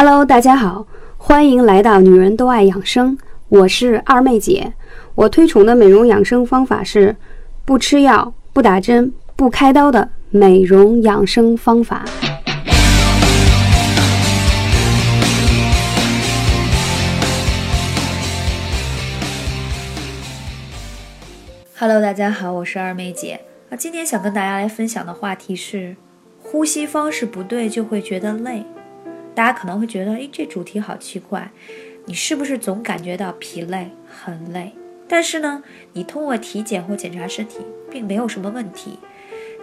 Hello，大家好，欢迎来到女人都爱养生，我是二妹姐。我推崇的美容养生方法是不吃药、不打针、不开刀的美容养生方法。Hello，大家好，我是二妹姐。那今天想跟大家来分享的话题是，呼吸方式不对就会觉得累。大家可能会觉得，诶，这主题好奇怪，你是不是总感觉到疲累、很累？但是呢，你通过体检或检查身体，并没有什么问题，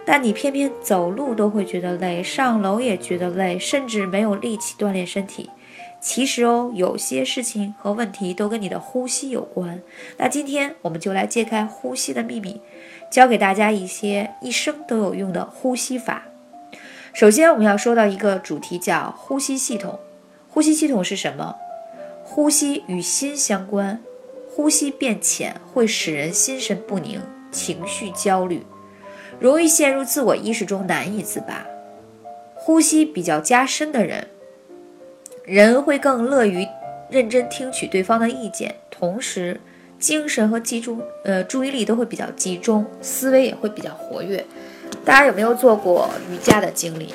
但你偏偏走路都会觉得累，上楼也觉得累，甚至没有力气锻炼身体。其实哦，有些事情和问题都跟你的呼吸有关。那今天我们就来揭开呼吸的秘密，教给大家一些一生都有用的呼吸法。首先，我们要说到一个主题，叫呼吸系统。呼吸系统是什么？呼吸与心相关，呼吸变浅会使人心神不宁、情绪焦虑，容易陷入自我意识中难以自拔。呼吸比较加深的人。人会更乐于认真听取对方的意见，同时精神和集中，呃，注意力都会比较集中，思维也会比较活跃。大家有没有做过瑜伽的经历？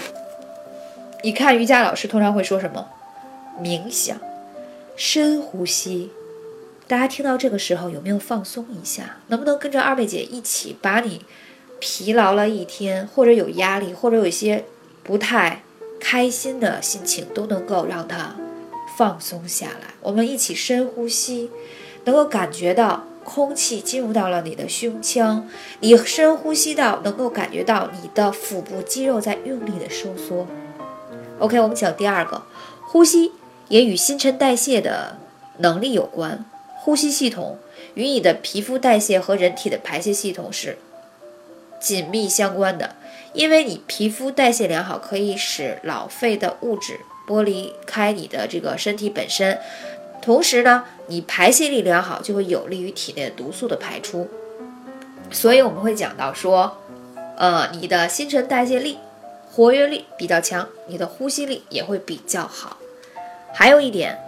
你看瑜伽老师通常会说什么？冥想，深呼吸。大家听到这个时候有没有放松一下？能不能跟着二妹姐一起，把你疲劳了一天，或者有压力，或者有一些不太。开心的心情都能够让它放松下来。我们一起深呼吸，能够感觉到空气进入到了你的胸腔，你深呼吸到，能够感觉到你的腹部肌肉在用力的收缩。OK，我们讲第二个，呼吸也与新陈代谢的能力有关。呼吸系统与你的皮肤代谢和人体的排泄系统是紧密相关的。因为你皮肤代谢良好，可以使老废的物质剥离开你的这个身体本身，同时呢，你排泄力良好，就会有利于体内的毒素的排出。所以我们会讲到说，呃，你的新陈代谢力、活跃力比较强，你的呼吸力也会比较好。还有一点，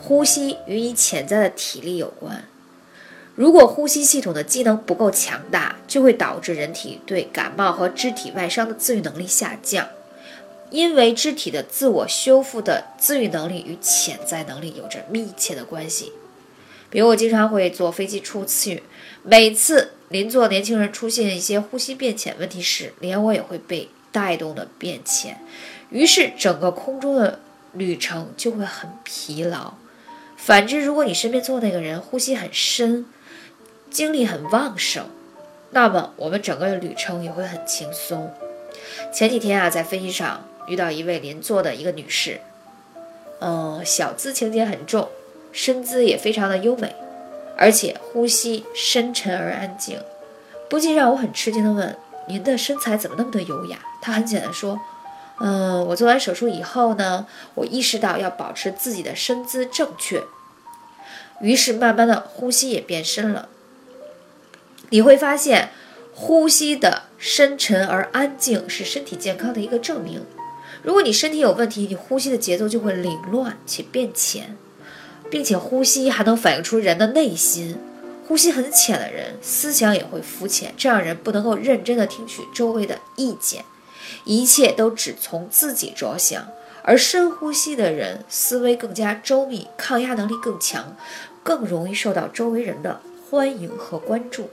呼吸与你潜在的体力有关。如果呼吸系统的机能不够强大，就会导致人体对感冒和肢体外伤的自愈能力下降。因为肢体的自我修复的自愈能力与潜在能力有着密切的关系。比如我经常会坐飞机出去，每次邻座年轻人出现一些呼吸变浅问题时，连我也会被带动的变浅，于是整个空中的旅程就会很疲劳。反之，如果你身边坐那个人呼吸很深，精力很旺盛，那么我们整个的旅程也会很轻松。前几天啊，在飞机上遇到一位邻座的一个女士，嗯，小资情节很重，身姿也非常的优美，而且呼吸深沉而安静，不禁让我很吃惊的问：“您的身材怎么那么的优雅？”她很简单说：“嗯，我做完手术以后呢，我意识到要保持自己的身姿正确，于是慢慢的呼吸也变深了。”你会发现，呼吸的深沉而安静是身体健康的一个证明。如果你身体有问题，你呼吸的节奏就会凌乱且变浅，并且呼吸还能反映出人的内心。呼吸很浅的人，思想也会肤浅，这样人不能够认真的听取周围的意见，一切都只从自己着想。而深呼吸的人，思维更加周密，抗压能力更强，更容易受到周围人的欢迎和关注。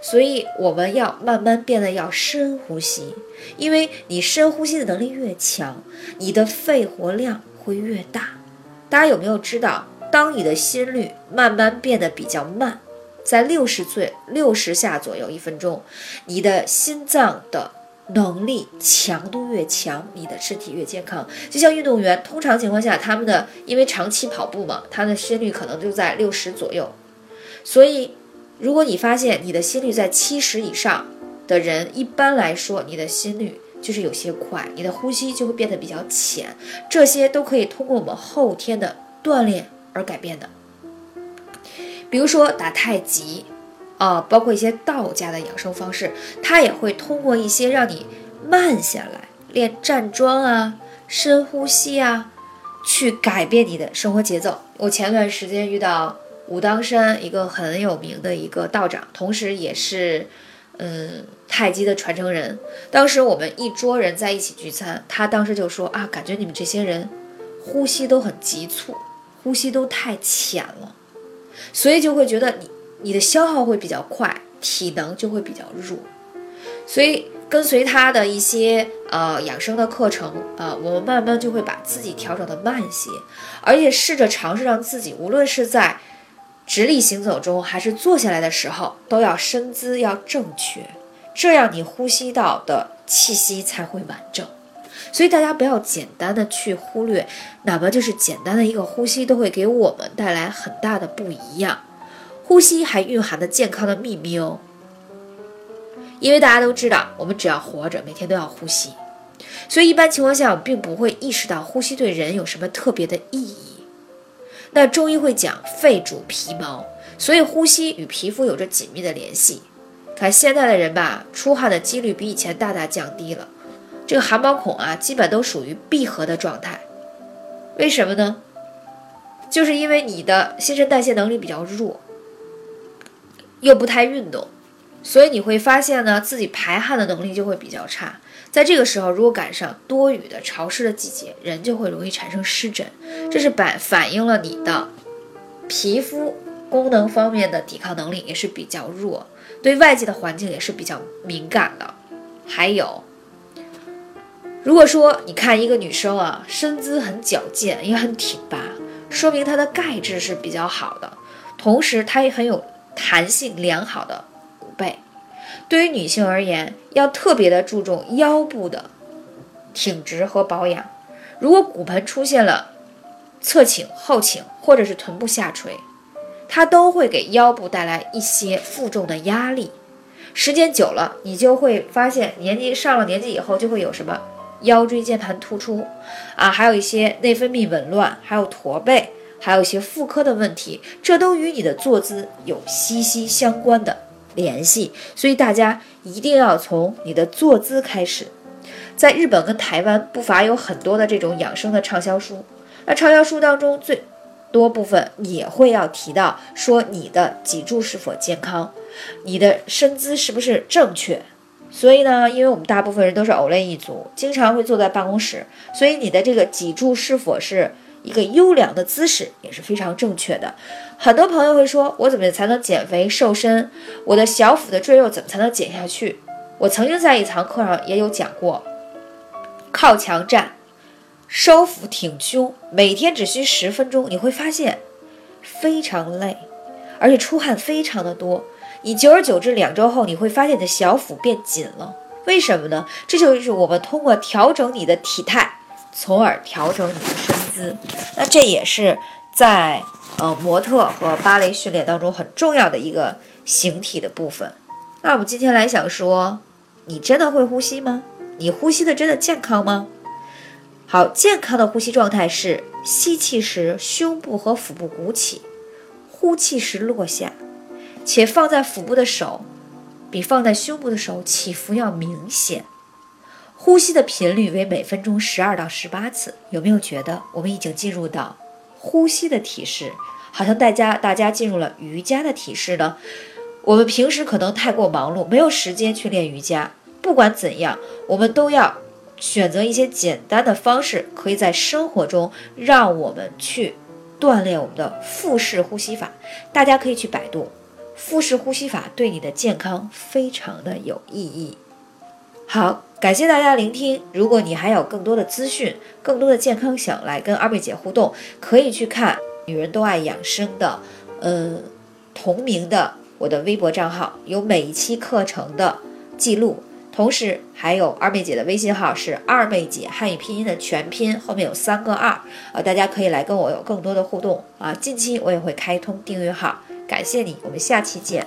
所以我们要慢慢变得要深呼吸，因为你深呼吸的能力越强，你的肺活量会越大。大家有没有知道，当你的心率慢慢变得比较慢，在六十岁六十下左右一分钟，你的心脏的能力强度越强，你的身体越健康。就像运动员，通常情况下，他们的因为长期跑步嘛，他的心率可能就在六十左右，所以。如果你发现你的心率在七十以上的人，一般来说你的心率就是有些快，你的呼吸就会变得比较浅，这些都可以通过我们后天的锻炼而改变的。比如说打太极，啊，包括一些道家的养生方式，它也会通过一些让你慢下来，练站桩啊、深呼吸啊，去改变你的生活节奏。我前段时间遇到武当山一个很有名的一个道长，同时也是嗯太极的传承人。当时我们一桌人在一起聚餐，他当时就说啊，感觉你们这些人呼吸都很急促，呼吸都太浅了，所以就会觉得你你的消耗会比较快，体能就会比较弱，所以。跟随他的一些呃养生的课程啊，我们慢慢就会把自己调整的慢一些，而且试着尝试让自己，无论是在直立行走中，还是坐下来的时候，都要身姿要正确，这样你呼吸道的气息才会完整。所以大家不要简单的去忽略，哪怕就是简单的一个呼吸，都会给我们带来很大的不一样。呼吸还蕴含着健康的秘密哦。因为大家都知道，我们只要活着，每天都要呼吸，所以一般情况下，我们并不会意识到呼吸对人有什么特别的意义。那中医会讲肺主皮毛，所以呼吸与皮肤有着紧密的联系。看现在的人吧，出汗的几率比以前大大降低了，这个汗毛孔啊，基本都属于闭合的状态。为什么呢？就是因为你的新陈代谢能力比较弱，又不太运动。所以你会发现呢，自己排汗的能力就会比较差。在这个时候，如果赶上多雨的潮湿的季节，人就会容易产生湿疹。这是反反映了你的皮肤功能方面的抵抗能力也是比较弱，对外界的环境也是比较敏感的。还有，如果说你看一个女生啊，身姿很矫健，也很挺拔，说明她的钙质是比较好的，同时她也很有弹性良好的。背，对于女性而言，要特别的注重腰部的挺直和保养。如果骨盆出现了侧倾、后倾，或者是臀部下垂，它都会给腰部带来一些负重的压力。时间久了，你就会发现，年纪上了年纪以后，就会有什么腰椎间盘突出啊，还有一些内分泌紊乱，还有驼背，还有一些妇科的问题，这都与你的坐姿有息息相关的。联系，所以大家一定要从你的坐姿开始。在日本跟台湾不乏有很多的这种养生的畅销书，那畅销书当中最多部分也会要提到说你的脊柱是否健康，你的身姿是不是正确。所以呢，因为我们大部分人都是偶类一族，经常会坐在办公室，所以你的这个脊柱是否是？一个优良的姿势也是非常正确的。很多朋友会说：“我怎么才能减肥瘦身？我的小腹的赘肉怎么才能减下去？”我曾经在一堂课上也有讲过，靠墙站，收腹挺胸，每天只需十分钟，你会发现非常累，而且出汗非常的多。你久而久之，两周后你会发现你的小腹变紧了。为什么呢？这就是我们通过调整你的体态。从而调整你的身姿，那这也是在呃模特和芭蕾训练当中很重要的一个形体的部分。那我们今天来想说，你真的会呼吸吗？你呼吸的真的健康吗？好，健康的呼吸状态是吸气时胸部和腹部鼓起，呼气时落下，且放在腹部的手比放在胸部的手起伏要明显。呼吸的频率为每分钟十二到十八次，有没有觉得我们已经进入到呼吸的体式？好像大家大家进入了瑜伽的体式呢？我们平时可能太过忙碌，没有时间去练瑜伽。不管怎样，我们都要选择一些简单的方式，可以在生活中让我们去锻炼我们的腹式呼吸法。大家可以去百度腹式呼吸法，对你的健康非常的有意义。好。感谢大家聆听。如果你还有更多的资讯、更多的健康想来跟二妹姐互动，可以去看《女人都爱养生》的，呃，同名的我的微博账号，有每一期课程的记录，同时还有二妹姐的微信号是二妹姐汉语拼音的全拼，后面有三个二，呃，大家可以来跟我有更多的互动啊。近期我也会开通订阅号，感谢你，我们下期见。